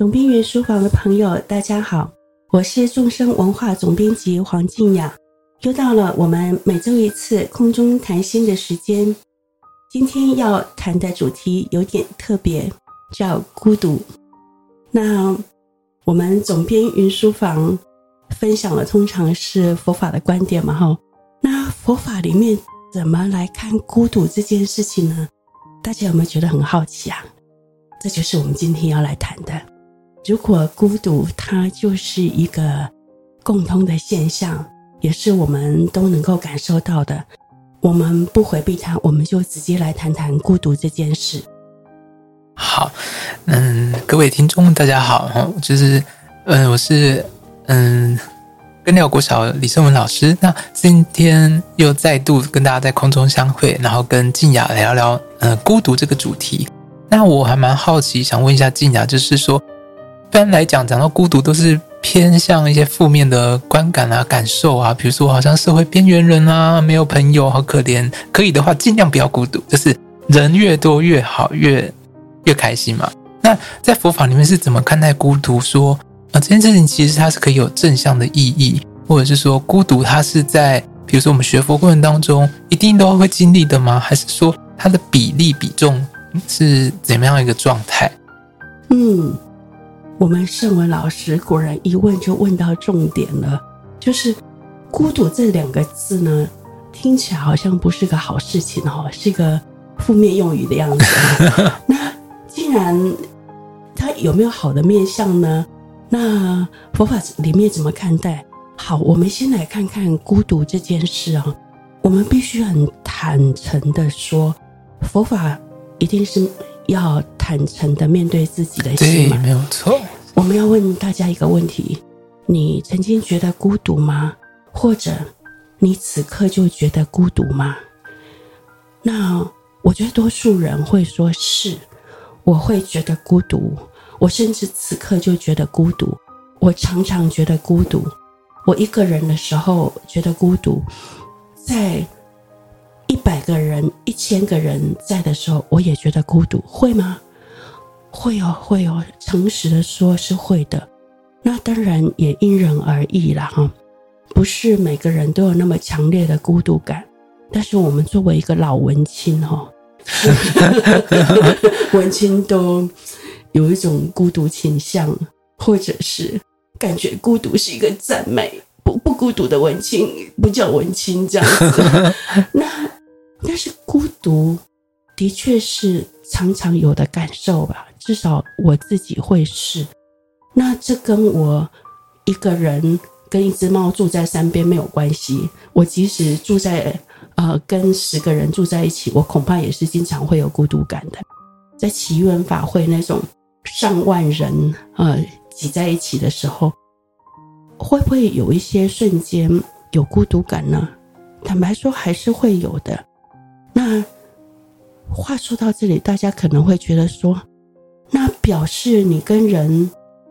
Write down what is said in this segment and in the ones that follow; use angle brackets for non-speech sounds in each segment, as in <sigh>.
总编云书房的朋友，大家好，我是众生文化总编辑黄静雅，又到了我们每周一次空中谈心的时间。今天要谈的主题有点特别，叫孤独。那我们总编云书房分享的通常是佛法的观点嘛，哈。那佛法里面怎么来看孤独这件事情呢？大家有没有觉得很好奇啊？这就是我们今天要来谈的。如果孤独它就是一个共通的现象，也是我们都能够感受到的，我们不回避它，我们就直接来谈谈孤独这件事。好，嗯，各位听众大家好，就是，嗯，我是嗯。根寮国小李胜文老师，那今天又再度跟大家在空中相会，然后跟静雅聊聊呃孤独这个主题。那我还蛮好奇，想问一下静雅，就是说，一般来讲，讲到孤独都是偏向一些负面的观感啊、感受啊，比如说好像社会边缘人啊，没有朋友，好可怜。可以的话，尽量不要孤独，就是人越多越好，越越开心嘛。那在佛法里面是怎么看待孤独？说。啊，这件事情其实它是可以有正向的意义，或者是说孤独它是在，比如说我们学佛过程当中一定都会经历的吗？还是说它的比例比重是怎么样一个状态？嗯，我们胜文老师果然一问就问到重点了，就是孤独这两个字呢，听起来好像不是个好事情哦，是一个负面用语的样子。<laughs> 那既然它有没有好的面相呢？那佛法里面怎么看待？好，我们先来看看孤独这件事啊。我们必须很坦诚的说，佛法一定是要坦诚的面对自己的心没有错。我们要问大家一个问题：你曾经觉得孤独吗？或者你此刻就觉得孤独吗？那我觉得多数人会说是，我会觉得孤独。我甚至此刻就觉得孤独，我常常觉得孤独。我一个人的时候觉得孤独，在一百个人、一千个人在的时候，我也觉得孤独，会吗？会哦，会哦。诚实的说，是会的。那当然也因人而异了哈，不是每个人都有那么强烈的孤独感。但是我们作为一个老文青哈，<laughs> 文青都。有一种孤独倾向，或者是感觉孤独是一个赞美，不不孤独的文青不叫文青这样子。<laughs> 那但是孤独的确是常常有的感受吧，至少我自己会是。那这跟我一个人跟一只猫住在山边没有关系。我即使住在呃跟十个人住在一起，我恐怕也是经常会有孤独感的。在祈愿法会那种。上万人呃挤在一起的时候，会不会有一些瞬间有孤独感呢？坦白说，还是会有的。那话说到这里，大家可能会觉得说，那表示你跟人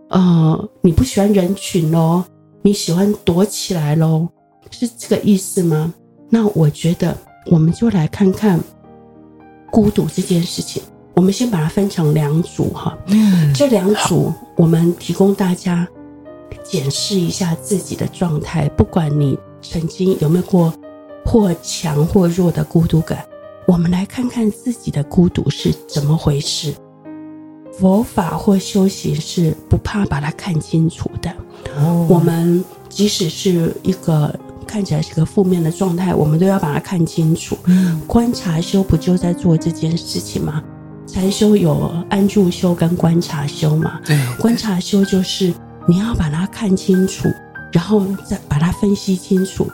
呃你不喜欢人群喽，你喜欢躲起来喽，是这个意思吗？那我觉得，我们就来看看孤独这件事情。我们先把它分成两组哈，嗯，这两组我们提供大家检视一下自己的状态，不管你曾经有没有过或强或弱的孤独感，我们来看看自己的孤独是怎么回事。佛法或修行是不怕把它看清楚的，哦，我们即使是一个看起来是个负面的状态，我们都要把它看清楚。嗯，观察修不就在做这件事情吗？禅修有安住修跟观察修嘛？对，观察修就是你要把它看清楚，然后再把它分析清楚，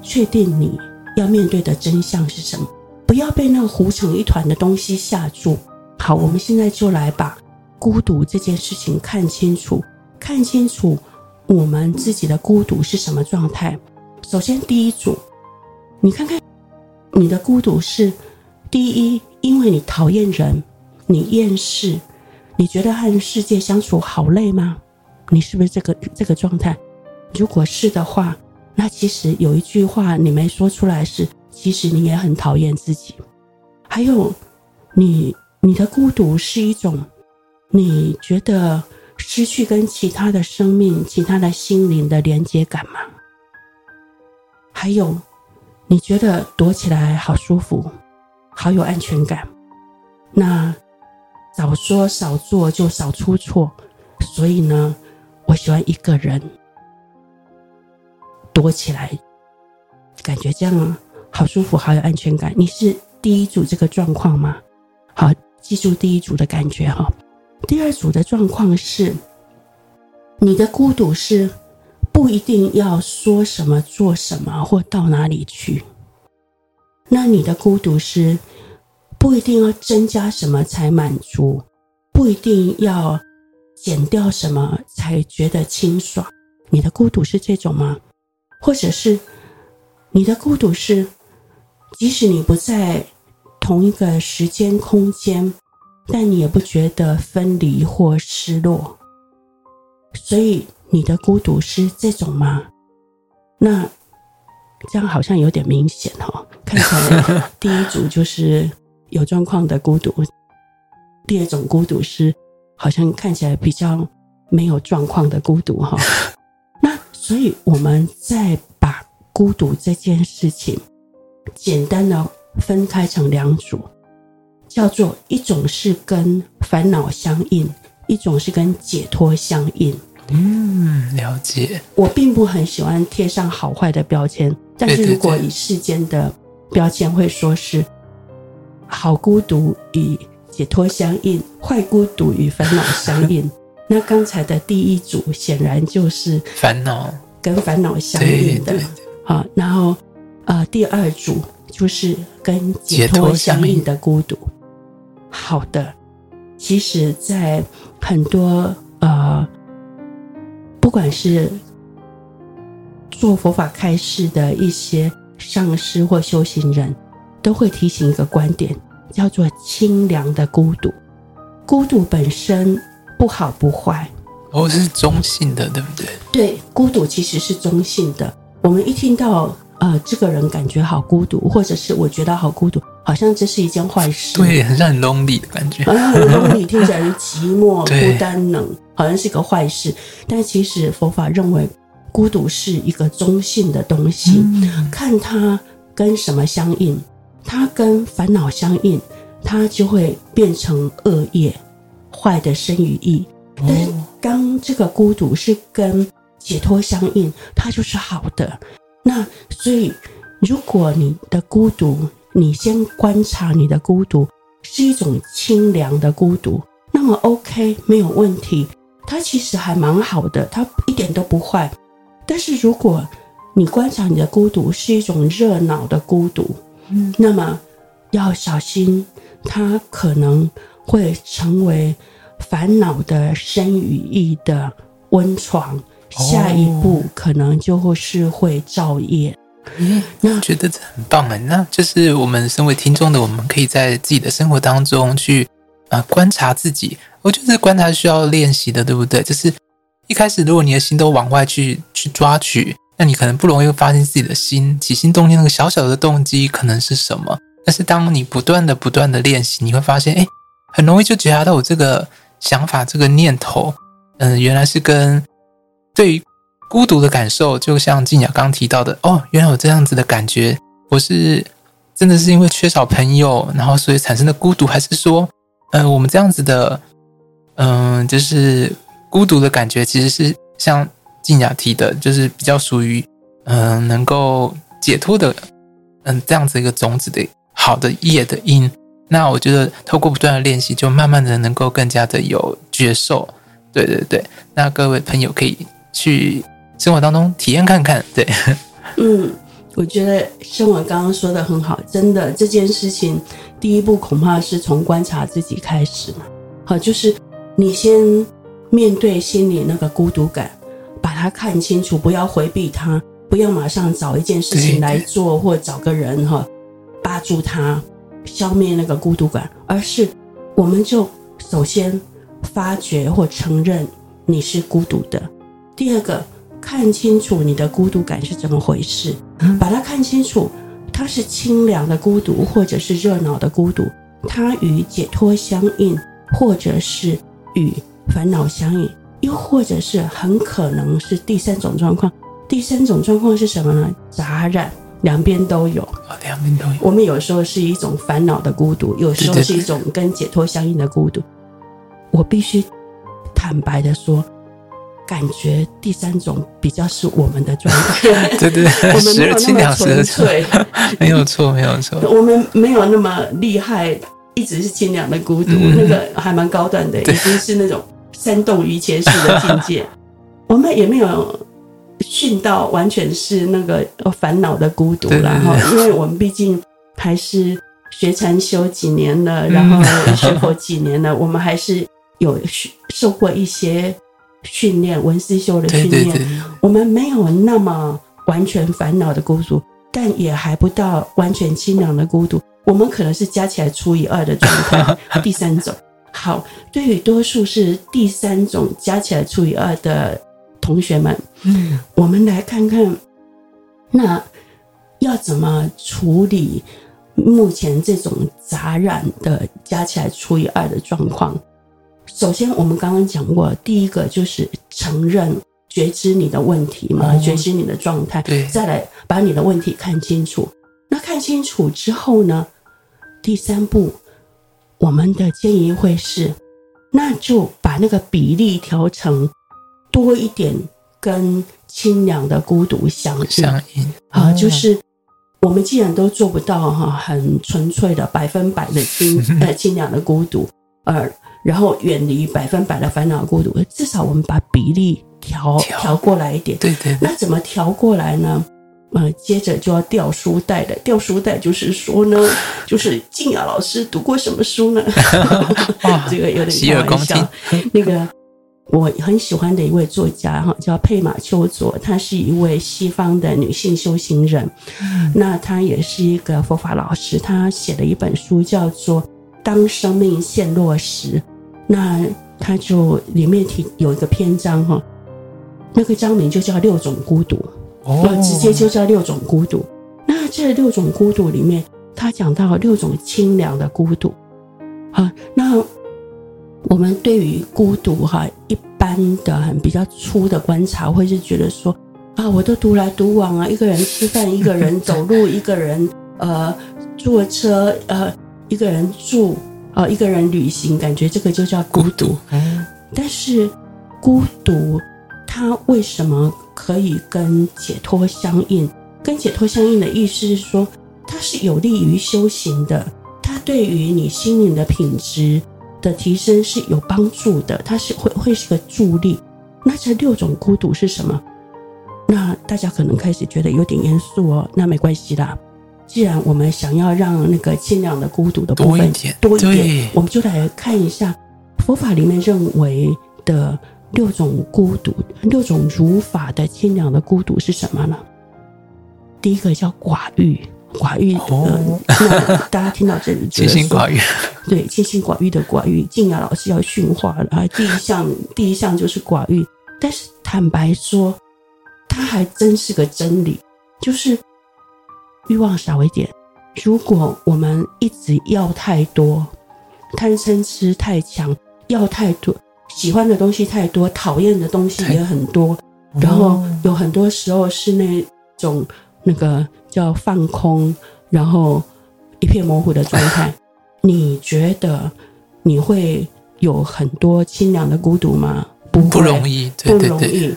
确定你要面对的真相是什么，不要被那个糊成一团的东西吓住。好，我们现在就来把孤独这件事情看清楚，看清楚我们自己的孤独是什么状态。首先，第一组，你看看你的孤独是第一。因为你讨厌人，你厌世，你觉得和世界相处好累吗？你是不是这个这个状态？如果是的话，那其实有一句话你没说出来是，其实你也很讨厌自己。还有，你你的孤独是一种你觉得失去跟其他的生命、其他的心灵的连接感吗？还有，你觉得躲起来好舒服，好有安全感？那少说少做就少出错。所以呢，我喜欢一个人躲起来，感觉这样好舒服，好有安全感。你是第一组这个状况吗？好，记住第一组的感觉哈。第二组的状况是，你的孤独是不一定要说什么、做什么或到哪里去。那你的孤独是不一定要增加什么才满足，不一定要。减掉什么才觉得清爽？你的孤独是这种吗？或者是你的孤独是，即使你不在同一个时间空间，但你也不觉得分离或失落？所以你的孤独是这种吗？那这样好像有点明显哦。看起来第一组就是有状况的孤独，第二种孤独是。好像看起来比较没有状况的孤独哈，那所以我们再把孤独这件事情简单的分开成两组，叫做一种是跟烦恼相应，一种是跟解脱相应。嗯，了解。我并不很喜欢贴上好坏的标签，但是如果以世间的标签会说是好孤独与。解脱相应，坏孤独与烦恼相应。<laughs> 那刚才的第一组显然就是烦恼跟烦恼相应的，好，然后呃，第二组就是跟解脱相应的孤独。好的，其实，在很多呃，不管是做佛法开示的一些上师或修行人，都会提醒一个观点。叫做清凉的孤独，孤独本身不好不坏，哦，是中性的，对不对？对，孤独其实是中性的。我们一听到呃，这个人感觉好孤独，或者是我觉得好孤独，好像这是一件坏事，对，很像很 lonely 的感觉，好 <laughs> 像很 lonely，听起来是寂寞、<laughs> 孤单、冷，好像是一个坏事。但其实佛法认为，孤独是一个中性的东西，嗯、看它跟什么相应。它跟烦恼相应，它就会变成恶业，坏的生于意。但是当这个孤独是跟解脱相应，它就是好的。那所以，如果你的孤独，你先观察你的孤独是一种清凉的孤独，那么 OK 没有问题，它其实还蛮好的，它一点都不坏。但是如果你观察你的孤独是一种热闹的孤独，嗯，那么要小心，它可能会成为烦恼的生与意的温床，下一步可能就会是会造业。嗯，那我觉得这很棒啊！那就是我们身为听众的，我们可以在自己的生活当中去啊、呃、观察自己。我觉得观察需要练习的，对不对？就是一开始，如果你的心都往外去去抓取。那你可能不容易发现自己的心起心动念那个小小的动机可能是什么，但是当你不断的不断的练习，你会发现，哎，很容易就觉察到我这个想法、这个念头，嗯，原来是跟对于孤独的感受，就像静雅刚提到的，哦，原来有这样子的感觉，我是真的是因为缺少朋友，然后所以产生的孤独，还是说，嗯，我们这样子的，嗯，就是孤独的感觉，其实是像。静雅提的，就是比较属于，嗯、能够解脱的，嗯，这样子一个种子的好的业的因。那我觉得透过不断的练习，就慢慢的能够更加的有觉受。对对对，那各位朋友可以去生活当中体验看看。对，嗯，我觉得像我刚刚说的很好，真的这件事情，第一步恐怕是从观察自己开始嘛。好，就是你先面对心里那个孤独感。把它看清楚，不要回避它，不要马上找一件事情来做，或找个人哈，扒住它，消灭那个孤独感，而是我们就首先发觉或承认你是孤独的。第二个，看清楚你的孤独感是怎么回事，把它看清楚，它是清凉的孤独，或者是热闹的孤独，它与解脱相应，或者是与烦恼相应，又或者是很可能是第三种状况。第三种状况是什么呢？杂染，两边都有。哦，两边都有。我们有时候是一种烦恼的孤独，有时候是一种跟解脱相应的孤独。我必须坦白的说。感觉第三种比较是我们的状态，<laughs> 对对，<laughs> 我们没有那么纯粹，<laughs> 没有错，没有错，我们没有那么厉害，一直是清凉的孤独，嗯、那个还蛮高端的，已经是那种山洞于前式的境界。我们也没有训到完全是那个烦恼的孤独，然后，因为我们毕竟还是学禅修几年了，然后学佛几年了，我们还是有受过一些。训练文思修的训练，对对对，我们没有那么完全烦恼的孤独，但也还不到完全清凉的孤独。我们可能是加起来除以二的状态，<laughs> 第三种。好，对于多数是第三种加起来除以二的同学们，嗯，我们来看看，那要怎么处理目前这种杂染的加起来除以二的状况？首先，我们刚刚讲过，第一个就是承认、觉知你的问题嘛，哦、觉知你的状态，对，再来把你的问题看清楚。那看清楚之后呢，第三步，我们的建议会是，那就把那个比例调成多一点，跟清凉的孤独相应。相应啊，就是我们既然都做不到哈，很纯粹的百分百的清 <laughs> 呃清凉的孤独，而然后远离百分百的烦恼孤独，至少我们把比例调调，调过来一点。对，对对。那怎么调过来呢？呃，接着就要掉书袋了。掉书袋就是说呢，<laughs> 就是静雅老师读过什么书呢？哇 <laughs> <laughs> 这个有点开玩笑。那个我很喜欢的一位作家哈，叫佩玛丘佐，她是一位西方的女性修行人。嗯、那她也是一个佛法老师，她写了一本书叫做《当生命陷落时》。那他就里面提有一个篇章哈，那个章名就叫六种孤独，哦，直接就叫六种孤独。那这六种孤独里面，他讲到六种清凉的孤独。好，那我们对于孤独哈，一般的很比较粗的观察，会是觉得说啊，我都独来独往啊，一个人吃饭，一个人走路，<laughs> 一个人呃坐车，呃一个人住。哦，一个人旅行，感觉这个就叫孤独。嗯，但是孤独它为什么可以跟解脱相应？跟解脱相应的意思是说，它是有利于修行的，它对于你心灵的品质的提升是有帮助的，它是会会是个助力。那这六种孤独是什么？那大家可能开始觉得有点严肃哦，那没关系啦。既然我们想要让那个清凉的孤独的部分多一点，我们就来看一下佛法里面认为的六种孤独，六种如法的清凉的孤独是什么呢？第一个叫寡欲，寡欲大家听到这里，<laughs> 清心寡欲，对，清心寡欲的寡欲，静雅老师要训话了啊！第一项，第一项就是寡欲，但是坦白说，它还真是个真理，就是。欲望少一点。如果我们一直要太多，贪嗔痴太强，要太多，喜欢的东西太多，讨厌的东西也很多，然后有很多时候是那种那个叫放空，然后一片模糊的状态。<laughs> 你觉得你会有很多清凉的孤独吗？不，不容易，对对对，不容易。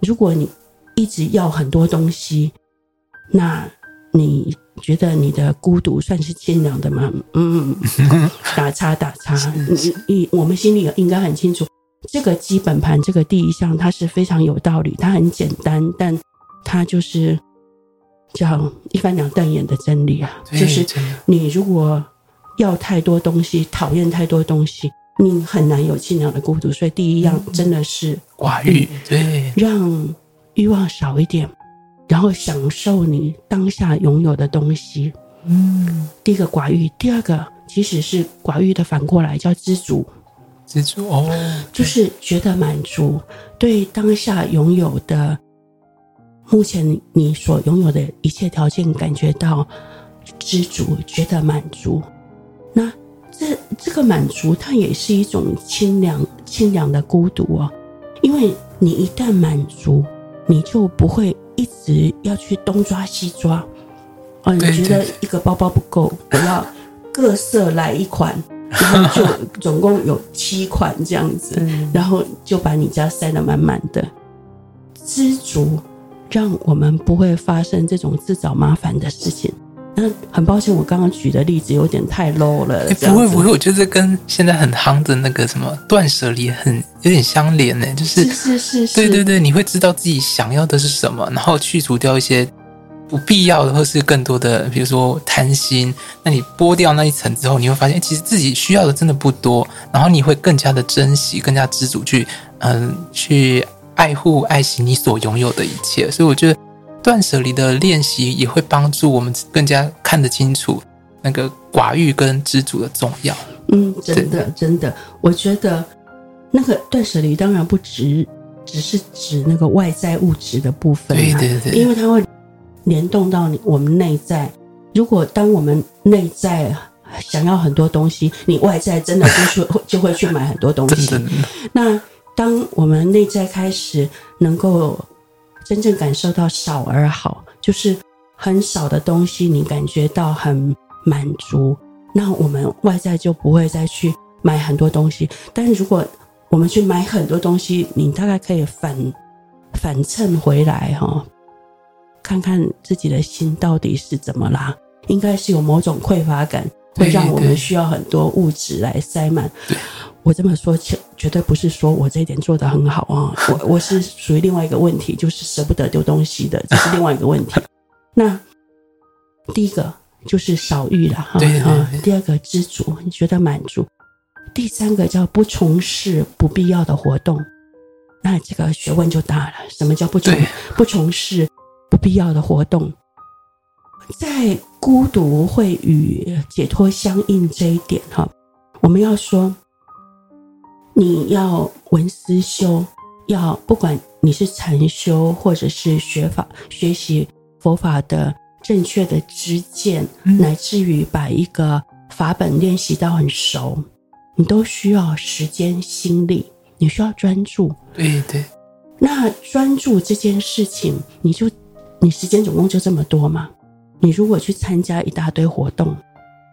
如果你一直要很多东西，那。你觉得你的孤独算是清凉的吗？嗯，打 <laughs> 叉打叉。你你我们心里应该很清楚，这个基本盘，这个第一项，它是非常有道理，它很简单，但它就是叫一翻两瞪眼的真理啊。就是你如果要太多东西，讨厌太多东西，你很难有清凉的孤独。所以第一样真的是寡欲，对，让欲望少一点。然后享受你当下拥有的东西，嗯，第一个寡欲，第二个其实是寡欲的反过来叫知足，知足哦，就是觉得满足，对当下拥有的，目前你所拥有的一切条件感觉到知足，觉得满足。那这这个满足，它也是一种清凉清凉的孤独哦，因为你一旦满足，你就不会一直要去东抓西抓。哦，你觉得一个包包不够，<laughs> 我要各色来一款，然后就总共有七款这样子，<laughs> 然后就把你家塞得满满的。知足，让我们不会发生这种自找麻烦的事情。那很抱歉，我刚刚举的例子有点太 low 了。不会不会，我觉得这跟现在很夯的那个什么断舍离很有点相连呢。就是是是是，是，对对对，你会知道自己想要的是什么，然后去除掉一些不必要的或是更多的，比如说贪心。那你剥掉那一层之后，你会发现其实自己需要的真的不多，然后你会更加的珍惜，更加知足去嗯去爱护爱惜你所拥有的一切。所以我觉得。断舍离的练习也会帮助我们更加看得清楚那个寡欲跟知足的重要。嗯，真的真的，我觉得那个断舍离当然不只只是指那个外在物质的部分，对对对，因为它会联动到你我们内在。如果当我们内在想要很多东西，你外在真的就去 <laughs> 就会去买很多东西。那当我们内在开始能够。真正感受到少而好，就是很少的东西，你感觉到很满足，那我们外在就不会再去买很多东西。但如果我们去买很多东西，你大概可以反反衬回来哈，看看自己的心到底是怎么啦？应该是有某种匮乏感，会让我们需要很多物质来塞满。我这么说，绝对不是说我这一点做得很好啊，<laughs> 我我是属于另外一个问题，就是舍不得丢东西的，这是 <laughs> 另外一个问题。那第一个就是少欲了哈，啊，第二个知足，你觉得满足，第三个叫不从事不必要的活动，那这个学问就大了。什么叫不从不从事不必要的活动？在孤独会与解脱相应这一点哈，我们要说。你要闻思修，要不管你是禅修或者是学法学习佛法的正确的知见，嗯、乃至于把一个法本练习到很熟，你都需要时间心力，你需要专注。对对。那专注这件事情，你就你时间总共就这么多吗？你如果去参加一大堆活动，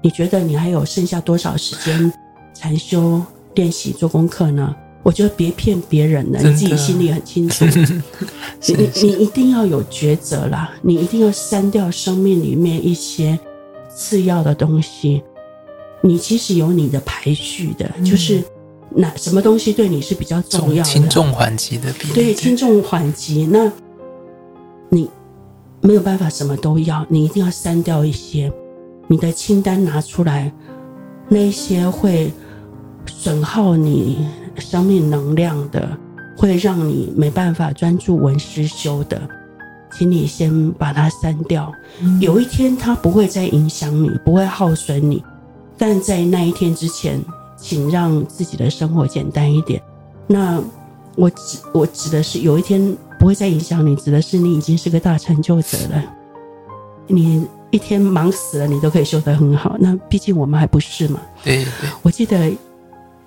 你觉得你还有剩下多少时间禅修？练习做功课呢？我觉得别骗别人了，你自己心里很清楚。<laughs> 你你你一定要有抉择啦，你一定要删掉生命里面一些次要的东西。你其实有你的排序的，嗯、就是哪什么东西对你是比较重要的，轻重缓急的比例。对，轻重缓急。那你没有办法什么都要，你一定要删掉一些。你的清单拿出来，那些会。损耗你生命能量的，会让你没办法专注文思修的，请你先把它删掉。嗯。有一天它不会再影响你，不会耗损你，但在那一天之前，请让自己的生活简单一点。那我指我指的是有一天不会再影响你，指的是你已经是个大成就者了。你一天忙死了，你都可以修得很好。那毕竟我们还不是嘛。对对，我记得。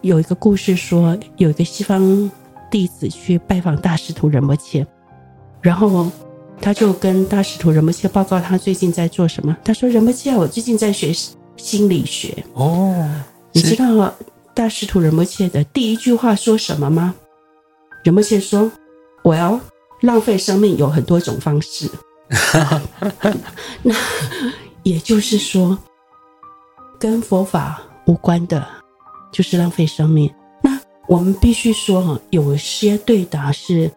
有一个故事说，有一个西方弟子去拜访大师徒仁波切，然后他就跟大师徒仁波切报告他最近在做什么。他说：“仁波切，我最近在学心理学。”哦，你知道大师徒仁波切的第一句话说什么吗？仁波切说：“我要浪费生命有很多种方式。<laughs> ”那也就是说，跟佛法无关的。就是浪费生命。那我们必须说哈，有些对答是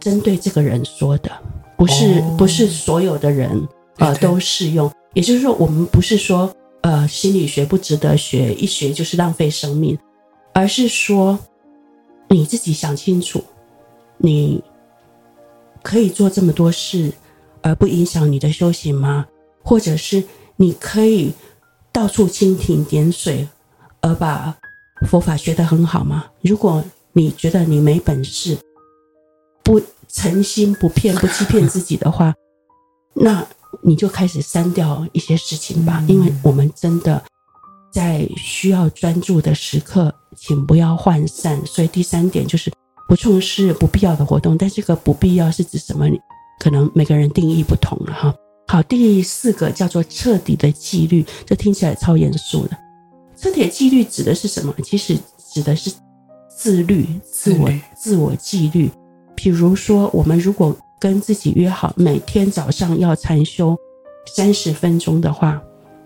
针对这个人说的，不是不是所有的人呃都适用。也就是说，我们不是说呃心理学不值得学，一学就是浪费生命，而是说你自己想清楚，你可以做这么多事而不影响你的修行吗？或者是你可以到处蜻蜓点水？而把佛法学得很好吗？如果你觉得你没本事，不诚心、不骗、不欺骗自己的话，那你就开始删掉一些事情吧。因为我们真的在需要专注的时刻，请不要涣散。所以第三点就是不重视不必要的活动。但这个不必要是指什么？可能每个人定义不同了哈。好，第四个叫做彻底的纪律，这听起来超严肃的。彻底的纪律指的是什么？其实指的是自律、自我、自我纪律。比如说，我们如果跟自己约好每天早上要禅修三十分钟的话，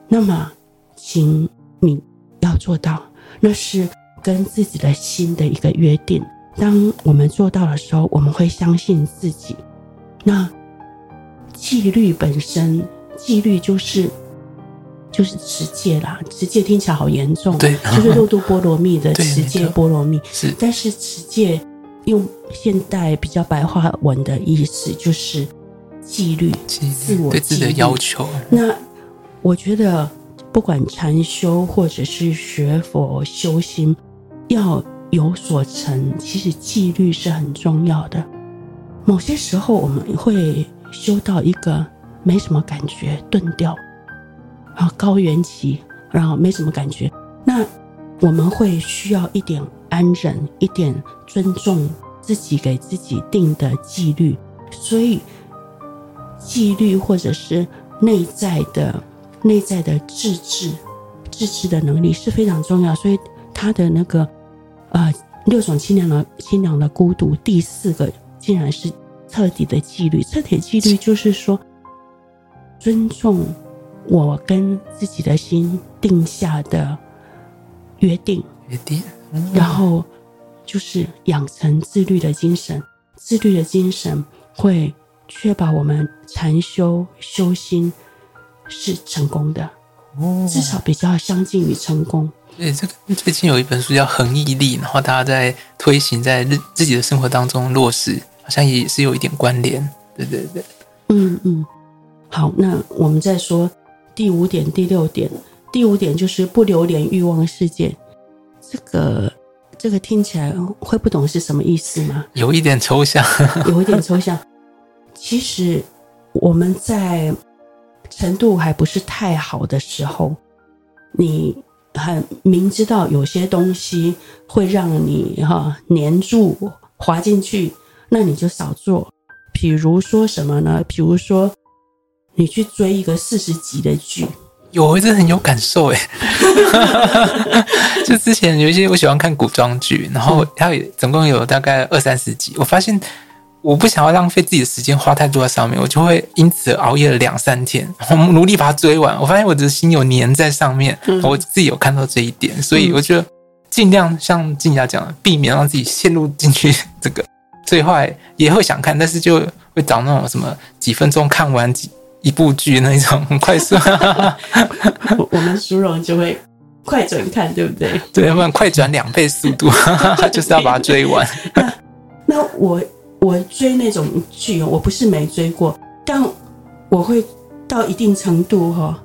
那么，请你要做到，那是跟自己的心的一个约定。当我们做到的时候，我们会相信自己。那纪律本身，纪律就是就是持戒啦。持戒听起来好严重，对，<laughs> 就是六度波罗蜜的持戒波罗蜜。是，但是持戒。用现代比较白话文的意思就是纪律，自我对自己的要求。那我觉得，不管禅修或者是学佛修心，要有所成，其实纪律是很重要的。某些时候我们会修到一个没什么感觉，顿掉，啊高原期，然后没什么感觉，那我们会需要一点。安忍一点，尊重自己给自己定的纪律，所以纪律或者是内在的内在的自制、自制的能力是非常重要。所以他的那个呃六种清凉的清凉的孤独，第四个竟然是彻底的纪律。彻底纪律就是说，尊重我跟自己的心定下的约定。约定。然后就是养成自律的精神，自律的精神会确保我们禅修修心是成功的，至少比较相近于成功。对，这个最近有一本书叫《恒毅力》，然后大家在推行在日自己的生活当中落实，好像也是有一点关联。对对对，嗯嗯。好，那我们再说第五点、第六点。第五点就是不流连欲望世界。这个这个听起来会不懂是什么意思吗？有一点抽象，<laughs> 有一点抽象。其实我们在程度还不是太好的时候，你很明知道有些东西会让你哈黏住、滑进去，那你就少做。比如说什么呢？比如说你去追一个四十集的剧。有，我真的很有感受哎。<laughs> 就之前有一些我喜欢看古装剧，然后它也总共有大概二三十集。我发现我不想要浪费自己的时间花太多在上面，我就会因此熬夜了两三天，<laughs> 然后努力把它追完。我发现我的心有粘在上面，我自己有看到这一点，所以我觉得尽量像静雅讲的，避免让自己陷入进去这个。最后也会想看，但是就会找那种什么几分钟看完几。一部剧那一种很快速，我 <laughs> 我们殊荣就会快转看，对不对？对，要不然快转两倍速度，<laughs> 就是要把它追完。那那我我追那种剧，我不是没追过，但我会到一定程度哈，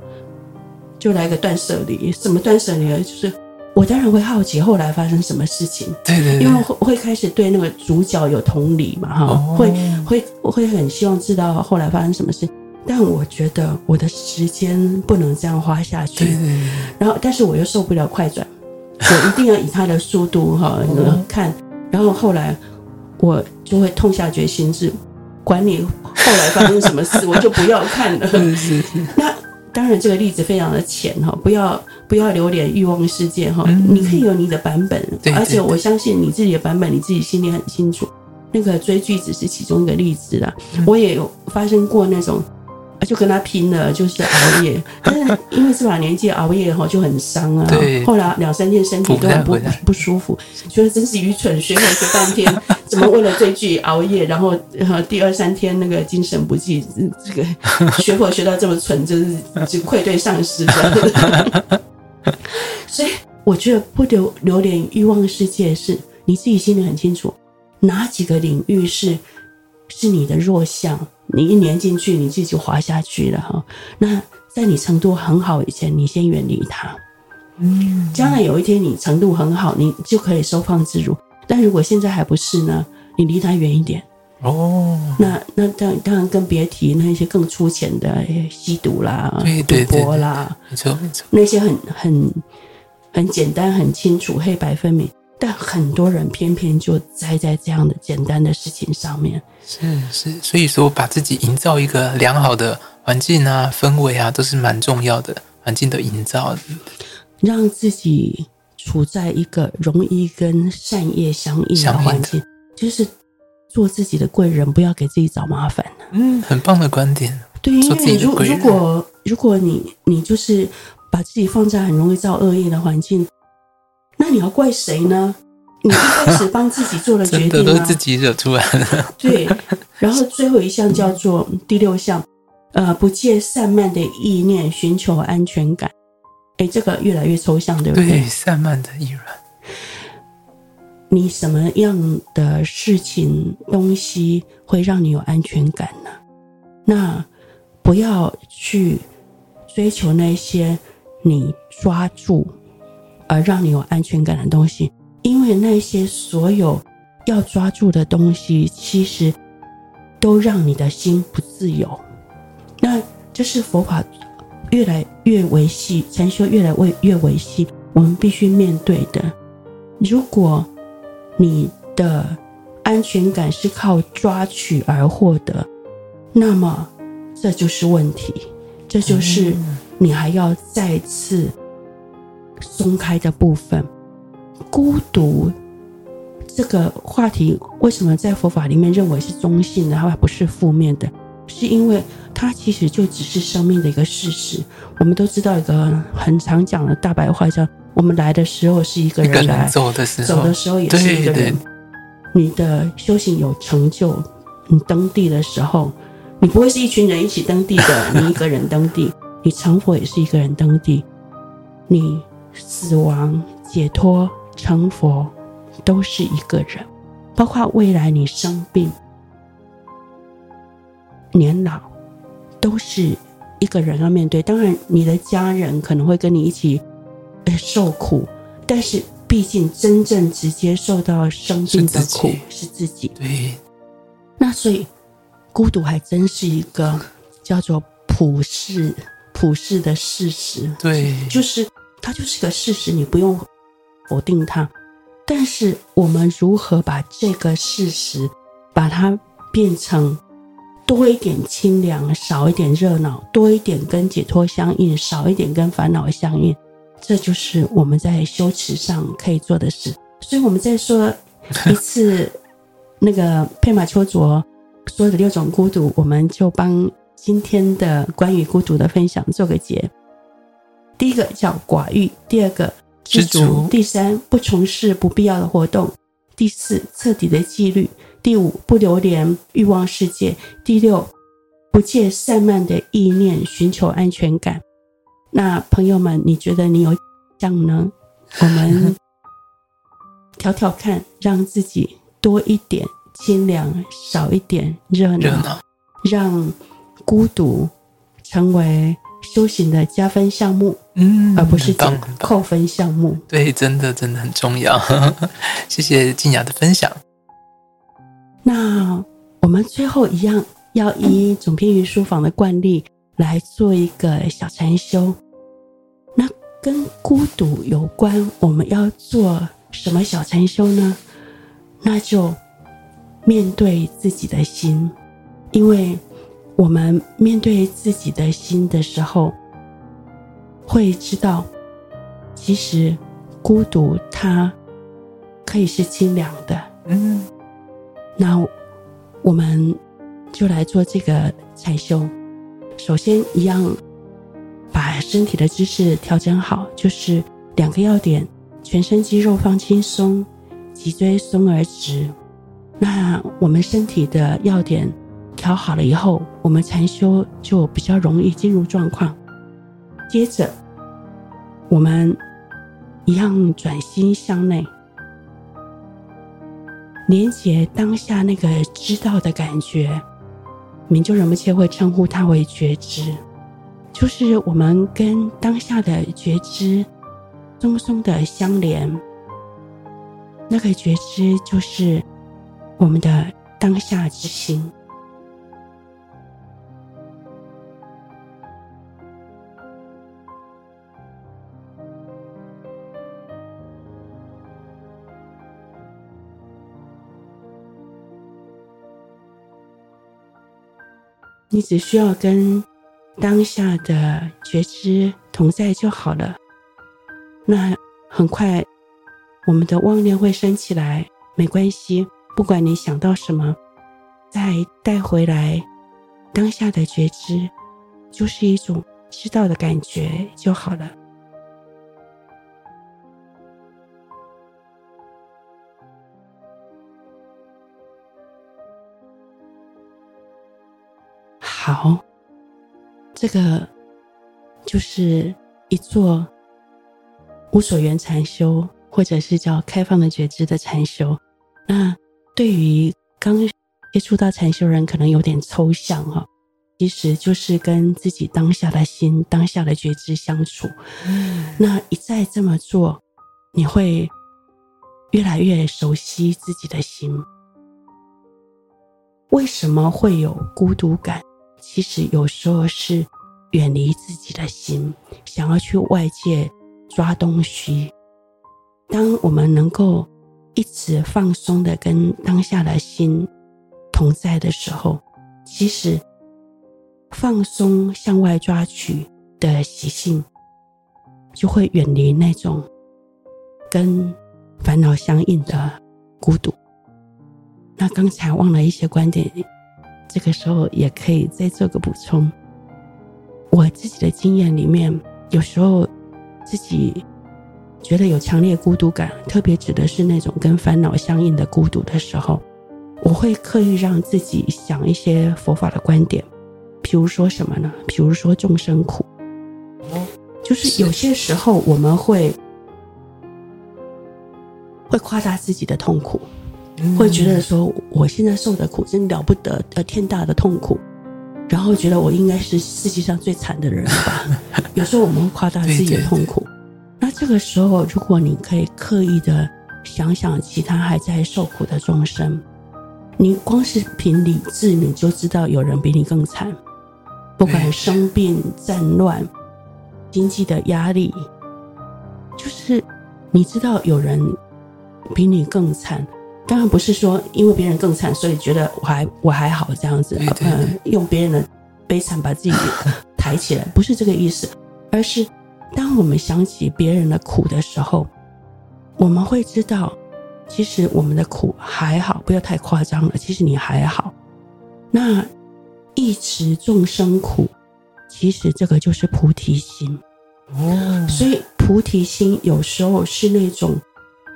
就来个断舍离。什么断舍离呢？就是我当然会好奇后来发生什么事情，对对对，因为会会开始对那个主角有同理嘛，哈、哦，会会会很希望知道后来发生什么事。但我觉得我的时间不能这样花下去，然后但是我又受不了快转，我一定要以他的速度哈 <laughs> 看，然后后来我就会痛下决心，是管你后来发生什么事，我就不要看了。<laughs> 那当然这个例子非常的浅哈，不要不要流连欲望世界哈，你可以有你的版本，而且我相信你自己的版本你自己心里很清楚。那个追剧只是其中一个例子啦，我也有发生过那种。就跟他拼了，就是熬夜。<laughs> 但是因为这把年纪熬夜哈就很伤啊。对。后来两三天身体都很不不舒服，觉得真是愚蠢，学了学半天，<laughs> 怎么为了追剧熬夜，然后第二三天那个精神不济，这个学佛学到这么蠢，真是就愧对上师。<laughs> 所以我觉得不留流连欲望世界，是你自己心里很清楚，哪几个领域是是你的弱项。你一年进去，你自己就滑下去了哈。那在你程度很好以前，你先远离它。嗯，将来有一天你程度很好，你就可以收放自如。但如果现在还不是呢，你离它远一点。哦，那那当当然更别提那些更粗浅的吸毒啦、赌博啦，没错没错，那些很很很简单、很清楚、黑白分明。但很多人偏偏就栽在这样的简单的事情上面。是是，所以说把自己营造一个良好的环境啊、氛围啊，都是蛮重要的。环境的营造，让自己处在一个容易跟善业相应的环境，就是做自己的贵人，不要给自己找麻烦。嗯，很棒的观点。对，因为如如果如果你你就是把自己放在很容易造恶业的环境，那你要怪谁呢？你一开始帮自己做了决定，<laughs> 真的都是自己惹出来的。<laughs> 对，然后最后一项叫做第六项。呃，不借散漫的意念寻求安全感，哎，这个越来越抽象，对不对？对，散漫的意念。你什么样的事情、东西会让你有安全感呢？那不要去追求那些你抓住而让你有安全感的东西，因为那些所有要抓住的东西，其实都让你的心不自由。那这是佛法越来越维系，禅修越来越越维系，我们必须面对的。如果你的安全感是靠抓取而获得，那么这就是问题，这就是你还要再次松开的部分。孤独这个话题，为什么在佛法里面认为是中性的，而不是负面的？是因为。它其实就只是生命的一个事实。我们都知道一个很常讲的大白话，叫“我们来的时候是一个人来，走的时候，走的时候也是一个人。对对”你的修行有成就，你登地的时候，你不会是一群人一起登地的，<laughs> 你一个人登地；你成佛也是一个人登地；你死亡、解脱、成佛都是一个人。包括未来你生病、年老。都是一个人要面对，当然你的家人可能会跟你一起受苦，但是毕竟真正直接受到生病的苦是自己。是自己。对，那所以孤独还真是一个叫做普世、普世的事实。对，就是它就是个事实，你不用否定它。但是我们如何把这个事实把它变成？多一点清凉，少一点热闹；多一点跟解脱相应，少一点跟烦恼相应。这就是我们在修持上可以做的事。所以，我们再说一次那个佩玛丘卓说的六种孤独，我们就帮今天的关于孤独的分享做个结。第一个叫寡欲，第二个知足，第三不从事不必要的活动，第四彻底的纪律。第五，不流连欲望世界；第六，不借散漫的意念寻求安全感。那朋友们，你觉得你有像呢？我们调调看，让自己多一点清凉，少一点热闹，热闹，让孤独成为修行的加分项目，嗯，而不是扣分项目。对，真的真的很重要。<laughs> 谢谢静雅的分享。那我们最后一样要以总编云书房的惯例来做一个小禅修。那跟孤独有关，我们要做什么小禅修呢？那就面对自己的心，因为我们面对自己的心的时候，会知道，其实孤独它可以是清凉的。嗯。那我们就来做这个禅修。首先，一样把身体的姿势调整好，就是两个要点：全身肌肉放轻松，脊椎松而直。那我们身体的要点调好了以后，我们禅修就比较容易进入状况。接着，我们一样转心向内。连接当下那个知道的感觉，明就仁波切会称呼它为觉知，就是我们跟当下的觉知松松的相连。那个觉知就是我们的当下之心。你只需要跟当下的觉知同在就好了。那很快，我们的妄念会升起来，没关系，不管你想到什么，再带回来当下的觉知，就是一种知道的感觉就好了。好，这个就是一座无所缘禅修，或者是叫开放的觉知的禅修。那对于刚接触到禅修人，可能有点抽象哈。其实就是跟自己当下的心、当下的觉知相处。那一再这么做，你会越来越熟悉自己的心。为什么会有孤独感？其实有时候是远离自己的心，想要去外界抓东西。当我们能够一直放松的跟当下的心同在的时候，其实放松向外抓取的习性，就会远离那种跟烦恼相应的孤独。那刚才忘了一些观点。这个时候也可以再做个补充。我自己的经验里面，有时候自己觉得有强烈孤独感，特别指的是那种跟烦恼相应的孤独的时候，我会刻意让自己想一些佛法的观点，比如说什么呢？比如说众生苦，就是有些时候我们会会夸大自己的痛苦。会觉得说，我现在受的苦真了不得，呃，天大的痛苦，然后觉得我应该是世界上最惨的人吧。<laughs> 有时候我们会夸大自己的痛苦，那这个时候，如果你可以刻意的想想其他还在受苦的众生，你光是凭理智你就知道有人比你更惨，不管生病、战乱、经济的压力，就是你知道有人比你更惨。当然不是说因为别人更惨，所以觉得我还我还好这样子，嗯，用别人的悲惨把自己抬起来，不是这个意思，而是当我们想起别人的苦的时候，我们会知道，其实我们的苦还好，不要太夸张了。其实你还好，那一直众生苦，其实这个就是菩提心。哦，所以菩提心有时候是那种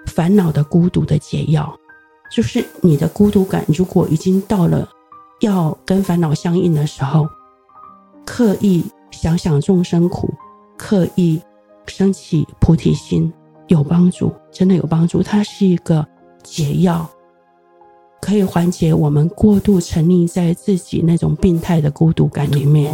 烦恼的孤独的解药。就是你的孤独感，如果已经到了要跟烦恼相应的时候，刻意想想众生苦，刻意升起菩提心，有帮助，真的有帮助。它是一个解药，可以缓解我们过度沉溺在自己那种病态的孤独感里面。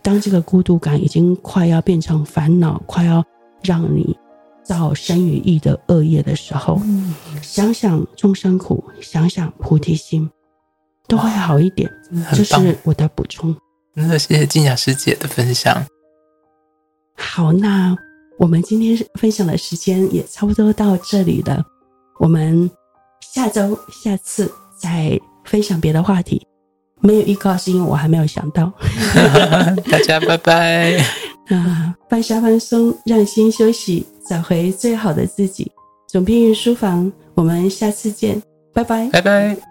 当这个孤独感已经快要变成烦恼，快要让你。造身与意的恶业的时候，嗯、想想众生苦，想想菩提心，都会好一点。这是我的补充。那谢谢静雅师姐的分享。好，那我们今天分享的时间也差不多到这里了。我们下周、下次再分享别的话题。没有预告是因为我还没有想到。<laughs> 大家拜拜。<laughs> 啊，放下放松，让心休息。找回最好的自己，总编云书房，我们下次见，拜拜，拜拜。